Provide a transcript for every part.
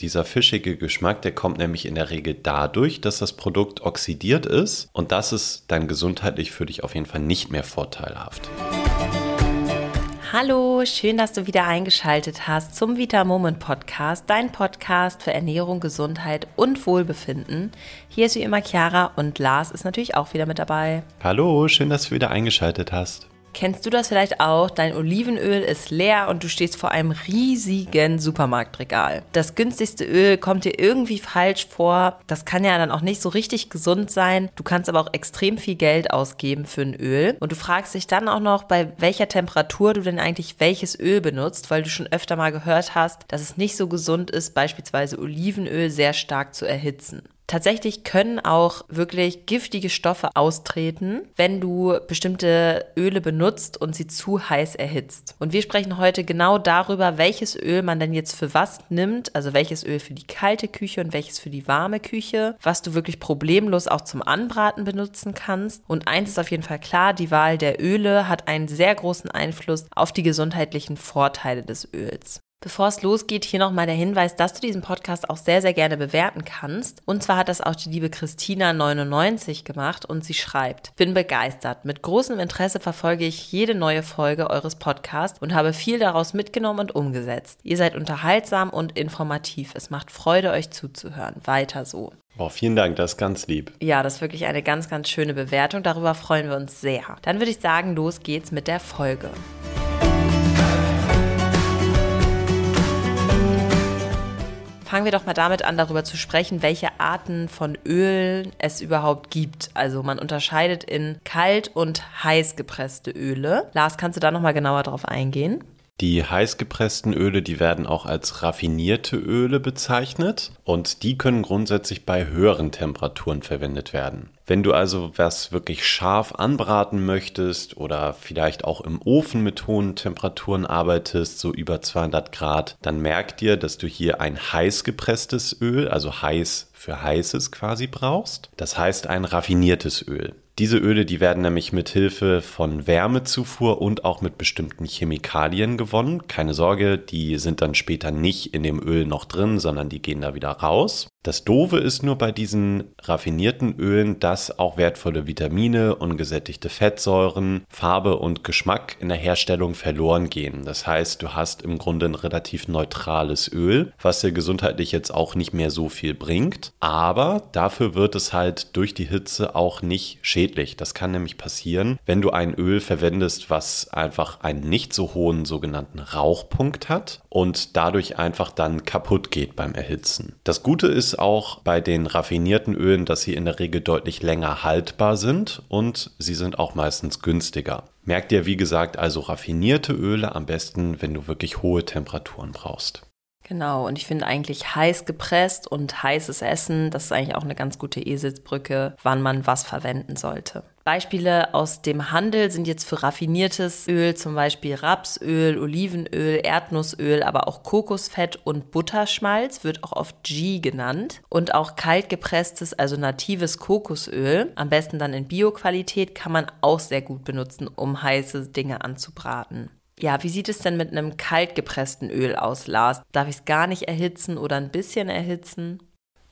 Dieser fischige Geschmack, der kommt nämlich in der Regel dadurch, dass das Produkt oxidiert ist und das ist dann gesundheitlich für dich auf jeden Fall nicht mehr vorteilhaft. Hallo, schön, dass du wieder eingeschaltet hast zum Vita Moment Podcast, dein Podcast für Ernährung, Gesundheit und Wohlbefinden. Hier ist wie immer Chiara und Lars ist natürlich auch wieder mit dabei. Hallo, schön, dass du wieder eingeschaltet hast. Kennst du das vielleicht auch? Dein Olivenöl ist leer und du stehst vor einem riesigen Supermarktregal. Das günstigste Öl kommt dir irgendwie falsch vor. Das kann ja dann auch nicht so richtig gesund sein. Du kannst aber auch extrem viel Geld ausgeben für ein Öl. Und du fragst dich dann auch noch, bei welcher Temperatur du denn eigentlich welches Öl benutzt, weil du schon öfter mal gehört hast, dass es nicht so gesund ist, beispielsweise Olivenöl sehr stark zu erhitzen. Tatsächlich können auch wirklich giftige Stoffe austreten, wenn du bestimmte Öle benutzt und sie zu heiß erhitzt. Und wir sprechen heute genau darüber, welches Öl man denn jetzt für was nimmt, also welches Öl für die kalte Küche und welches für die warme Küche, was du wirklich problemlos auch zum Anbraten benutzen kannst. Und eins ist auf jeden Fall klar, die Wahl der Öle hat einen sehr großen Einfluss auf die gesundheitlichen Vorteile des Öls. Bevor es losgeht, hier nochmal der Hinweis, dass du diesen Podcast auch sehr, sehr gerne bewerten kannst. Und zwar hat das auch die liebe Christina99 gemacht und sie schreibt, bin begeistert. Mit großem Interesse verfolge ich jede neue Folge eures Podcasts und habe viel daraus mitgenommen und umgesetzt. Ihr seid unterhaltsam und informativ. Es macht Freude, euch zuzuhören. Weiter so. Oh, vielen Dank, das ist ganz lieb. Ja, das ist wirklich eine ganz, ganz schöne Bewertung. Darüber freuen wir uns sehr. Dann würde ich sagen, los geht's mit der Folge. Fangen wir doch mal damit an, darüber zu sprechen, welche Arten von Ölen es überhaupt gibt. Also man unterscheidet in kalt und heiß gepresste Öle. Lars, kannst du da noch mal genauer drauf eingehen? Die heißgepressten Öle, die werden auch als raffinierte Öle bezeichnet und die können grundsätzlich bei höheren Temperaturen verwendet werden. Wenn du also was wirklich scharf anbraten möchtest oder vielleicht auch im Ofen mit hohen Temperaturen arbeitest, so über 200 Grad, dann merk dir, dass du hier ein heiß gepresstes Öl, also heiß für heißes quasi brauchst. Das heißt ein raffiniertes Öl. Diese Öle, die werden nämlich mit Hilfe von Wärmezufuhr und auch mit bestimmten Chemikalien gewonnen. Keine Sorge, die sind dann später nicht in dem Öl noch drin, sondern die gehen da wieder raus. Das Doofe ist nur bei diesen raffinierten Ölen, dass auch wertvolle Vitamine, ungesättigte Fettsäuren, Farbe und Geschmack in der Herstellung verloren gehen. Das heißt, du hast im Grunde ein relativ neutrales Öl, was dir gesundheitlich jetzt auch nicht mehr so viel bringt. Aber dafür wird es halt durch die Hitze auch nicht schädlich. Das kann nämlich passieren, wenn du ein Öl verwendest, was einfach einen nicht so hohen sogenannten Rauchpunkt hat und dadurch einfach dann kaputt geht beim Erhitzen. Das Gute ist, auch bei den raffinierten Ölen, dass sie in der Regel deutlich länger haltbar sind und sie sind auch meistens günstiger. Merkt dir, wie gesagt, also raffinierte Öle am besten, wenn du wirklich hohe Temperaturen brauchst. Genau, und ich finde eigentlich heiß gepresst und heißes Essen, das ist eigentlich auch eine ganz gute Eselsbrücke, wann man was verwenden sollte. Beispiele aus dem Handel sind jetzt für raffiniertes Öl zum Beispiel Rapsöl, Olivenöl, Erdnussöl, aber auch Kokosfett und Butterschmalz wird auch oft G genannt. Und auch kaltgepresstes, also natives Kokosöl, am besten dann in Bioqualität, kann man auch sehr gut benutzen, um heiße Dinge anzubraten. Ja, wie sieht es denn mit einem kaltgepressten Öl aus, Lars? Darf ich es gar nicht erhitzen oder ein bisschen erhitzen?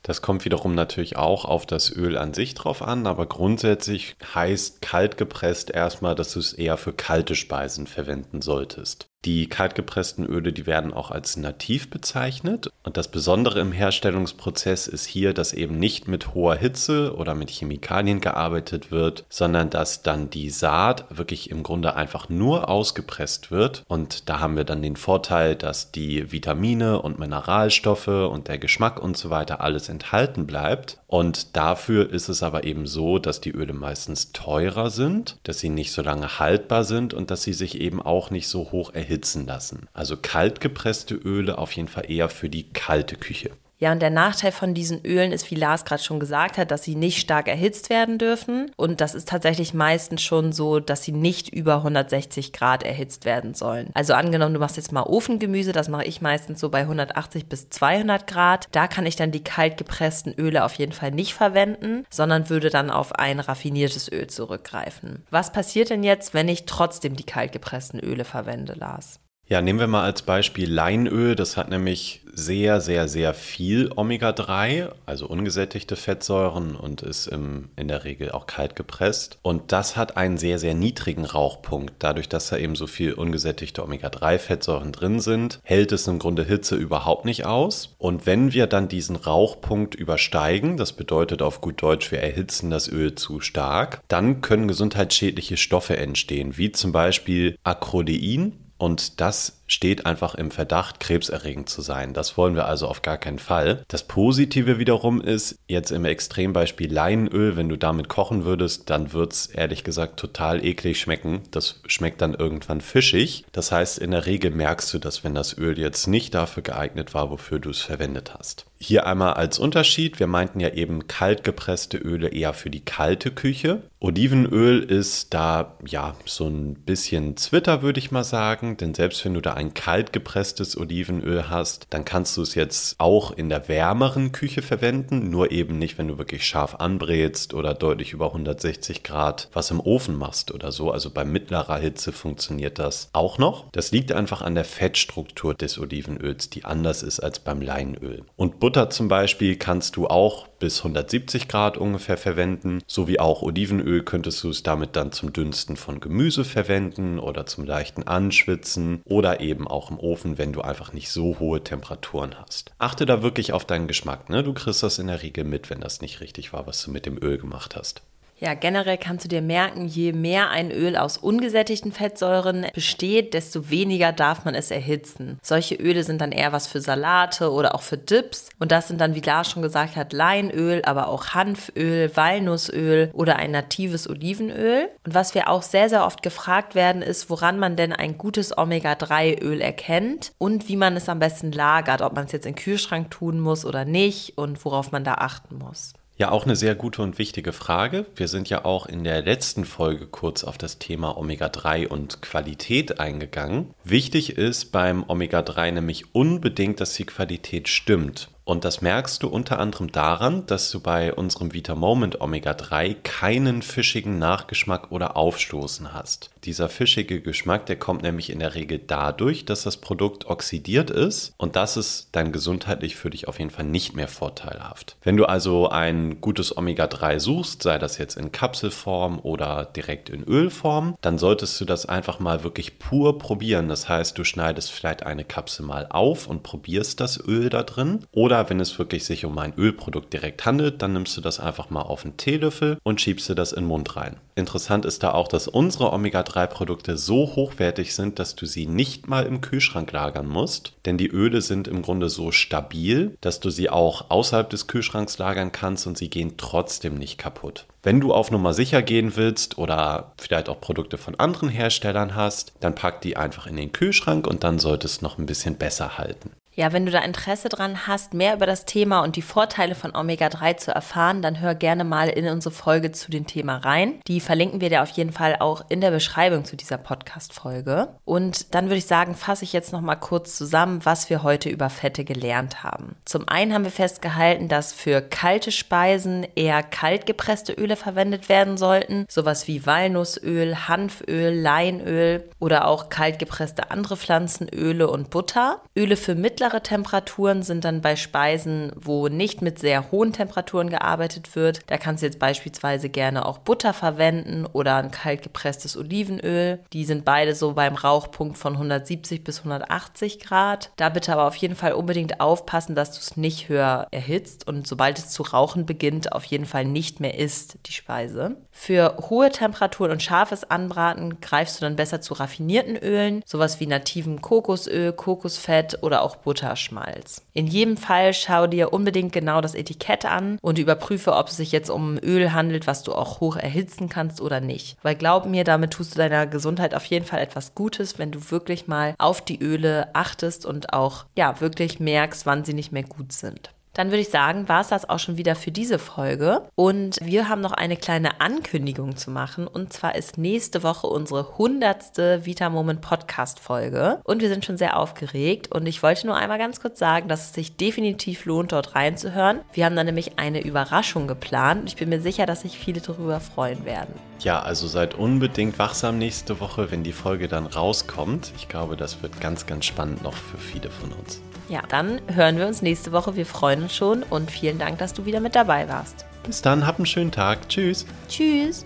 Das kommt wiederum natürlich auch auf das Öl an sich drauf an, aber grundsätzlich heißt kalt gepresst erstmal, dass du es eher für kalte Speisen verwenden solltest. Die kaltgepressten Öle, die werden auch als nativ bezeichnet. Und das Besondere im Herstellungsprozess ist hier, dass eben nicht mit hoher Hitze oder mit Chemikalien gearbeitet wird, sondern dass dann die Saat wirklich im Grunde einfach nur ausgepresst wird. Und da haben wir dann den Vorteil, dass die Vitamine und Mineralstoffe und der Geschmack und so weiter alles enthalten bleibt. Und dafür ist es aber eben so, dass die Öle meistens teurer sind, dass sie nicht so lange haltbar sind und dass sie sich eben auch nicht so hoch erhitzen lassen. Also kalt gepresste Öle auf jeden Fall eher für die kalte Küche. Ja, und der Nachteil von diesen Ölen ist, wie Lars gerade schon gesagt hat, dass sie nicht stark erhitzt werden dürfen. Und das ist tatsächlich meistens schon so, dass sie nicht über 160 Grad erhitzt werden sollen. Also angenommen, du machst jetzt mal Ofengemüse, das mache ich meistens so bei 180 bis 200 Grad. Da kann ich dann die kalt gepressten Öle auf jeden Fall nicht verwenden, sondern würde dann auf ein raffiniertes Öl zurückgreifen. Was passiert denn jetzt, wenn ich trotzdem die kalt gepressten Öle verwende, Lars? Ja, nehmen wir mal als Beispiel Leinöl. Das hat nämlich sehr, sehr, sehr viel Omega-3, also ungesättigte Fettsäuren und ist im, in der Regel auch kalt gepresst. Und das hat einen sehr, sehr niedrigen Rauchpunkt. Dadurch, dass da eben so viel ungesättigte Omega-3-Fettsäuren drin sind, hält es im Grunde Hitze überhaupt nicht aus. Und wenn wir dann diesen Rauchpunkt übersteigen, das bedeutet auf gut Deutsch, wir erhitzen das Öl zu stark, dann können gesundheitsschädliche Stoffe entstehen, wie zum Beispiel Acrolein. Und das steht einfach im Verdacht, krebserregend zu sein. Das wollen wir also auf gar keinen Fall. Das Positive wiederum ist, jetzt im Extrembeispiel Leinöl, wenn du damit kochen würdest, dann wird es ehrlich gesagt total eklig schmecken. Das schmeckt dann irgendwann fischig. Das heißt, in der Regel merkst du das, wenn das Öl jetzt nicht dafür geeignet war, wofür du es verwendet hast. Hier einmal als Unterschied, wir meinten ja eben kalt gepresste Öle eher für die kalte Küche. Olivenöl ist da ja so ein bisschen Zwitter, würde ich mal sagen, denn selbst wenn du da ein kalt gepresstes Olivenöl hast, dann kannst du es jetzt auch in der wärmeren Küche verwenden, nur eben nicht, wenn du wirklich scharf anbrätst oder deutlich über 160 Grad was im Ofen machst oder so. Also bei mittlerer Hitze funktioniert das auch noch. Das liegt einfach an der Fettstruktur des Olivenöls, die anders ist als beim Leinöl. Und Butter zum Beispiel kannst du auch bis 170 Grad ungefähr verwenden, sowie auch Olivenöl könntest du es damit dann zum Dünsten von Gemüse verwenden oder zum leichten Anschwitzen oder eben auch im Ofen, wenn du einfach nicht so hohe Temperaturen hast. Achte da wirklich auf deinen Geschmack, ne? Du kriegst das in der Regel mit, wenn das nicht richtig war, was du mit dem Öl gemacht hast. Ja, generell kannst du dir merken, je mehr ein Öl aus ungesättigten Fettsäuren besteht, desto weniger darf man es erhitzen. Solche Öle sind dann eher was für Salate oder auch für Dips. Und das sind dann, wie Lars schon gesagt hat, Leinöl, aber auch Hanföl, Walnussöl oder ein natives Olivenöl. Und was wir auch sehr, sehr oft gefragt werden, ist, woran man denn ein gutes Omega-3-Öl erkennt und wie man es am besten lagert, ob man es jetzt in den Kühlschrank tun muss oder nicht und worauf man da achten muss. Ja, auch eine sehr gute und wichtige Frage. Wir sind ja auch in der letzten Folge kurz auf das Thema Omega-3 und Qualität eingegangen. Wichtig ist beim Omega-3 nämlich unbedingt, dass die Qualität stimmt. Und das merkst du unter anderem daran, dass du bei unserem Vita Moment Omega 3 keinen fischigen Nachgeschmack oder Aufstoßen hast. Dieser fischige Geschmack, der kommt nämlich in der Regel dadurch, dass das Produkt oxidiert ist und das ist dann gesundheitlich für dich auf jeden Fall nicht mehr vorteilhaft. Wenn du also ein gutes Omega 3 suchst, sei das jetzt in Kapselform oder direkt in Ölform, dann solltest du das einfach mal wirklich pur probieren. Das heißt, du schneidest vielleicht eine Kapsel mal auf und probierst das Öl da drin oder oder wenn es wirklich sich um ein Ölprodukt direkt handelt, dann nimmst du das einfach mal auf einen Teelöffel und schiebst du das in den Mund rein. Interessant ist da auch, dass unsere Omega-3-Produkte so hochwertig sind, dass du sie nicht mal im Kühlschrank lagern musst, denn die Öle sind im Grunde so stabil, dass du sie auch außerhalb des Kühlschranks lagern kannst und sie gehen trotzdem nicht kaputt. Wenn du auf Nummer sicher gehen willst oder vielleicht auch Produkte von anderen Herstellern hast, dann pack die einfach in den Kühlschrank und dann sollte es noch ein bisschen besser halten. Ja, wenn du da Interesse dran hast, mehr über das Thema und die Vorteile von Omega-3 zu erfahren, dann hör gerne mal in unsere Folge zu dem Thema rein. Die verlinken wir dir auf jeden Fall auch in der Beschreibung zu dieser Podcast-Folge. Und dann würde ich sagen, fasse ich jetzt noch mal kurz zusammen, was wir heute über Fette gelernt haben. Zum einen haben wir festgehalten, dass für kalte Speisen eher kalt gepresste Öle verwendet werden sollten, sowas wie Walnussöl, Hanföl, Leinöl oder auch kalt gepresste andere Pflanzenöle und Butter. Öle für mittlere mittlere Temperaturen sind dann bei Speisen, wo nicht mit sehr hohen Temperaturen gearbeitet wird. Da kannst du jetzt beispielsweise gerne auch Butter verwenden oder ein kalt gepresstes Olivenöl. Die sind beide so beim Rauchpunkt von 170 bis 180 Grad. Da bitte aber auf jeden Fall unbedingt aufpassen, dass du es nicht höher erhitzt und sobald es zu rauchen beginnt, auf jeden Fall nicht mehr isst, die Speise. Für hohe Temperaturen und scharfes Anbraten greifst du dann besser zu raffinierten Ölen, sowas wie nativen Kokosöl, Kokosfett oder auch Butter Butterschmalz. In jedem Fall schau dir unbedingt genau das Etikett an und überprüfe, ob es sich jetzt um Öl handelt, was du auch hoch erhitzen kannst oder nicht. Weil glaub mir, damit tust du deiner Gesundheit auf jeden Fall etwas Gutes, wenn du wirklich mal auf die Öle achtest und auch ja wirklich merkst, wann sie nicht mehr gut sind. Dann würde ich sagen, war es das auch schon wieder für diese Folge. Und wir haben noch eine kleine Ankündigung zu machen. Und zwar ist nächste Woche unsere hundertste Vita Moment Podcast Folge. Und wir sind schon sehr aufgeregt. Und ich wollte nur einmal ganz kurz sagen, dass es sich definitiv lohnt, dort reinzuhören. Wir haben da nämlich eine Überraschung geplant. Und ich bin mir sicher, dass sich viele darüber freuen werden. Ja, also seid unbedingt wachsam nächste Woche, wenn die Folge dann rauskommt. Ich glaube, das wird ganz, ganz spannend noch für viele von uns. Ja, dann hören wir uns nächste Woche. Wir freuen uns schon und vielen Dank, dass du wieder mit dabei warst. Bis dann, hab einen schönen Tag. Tschüss. Tschüss.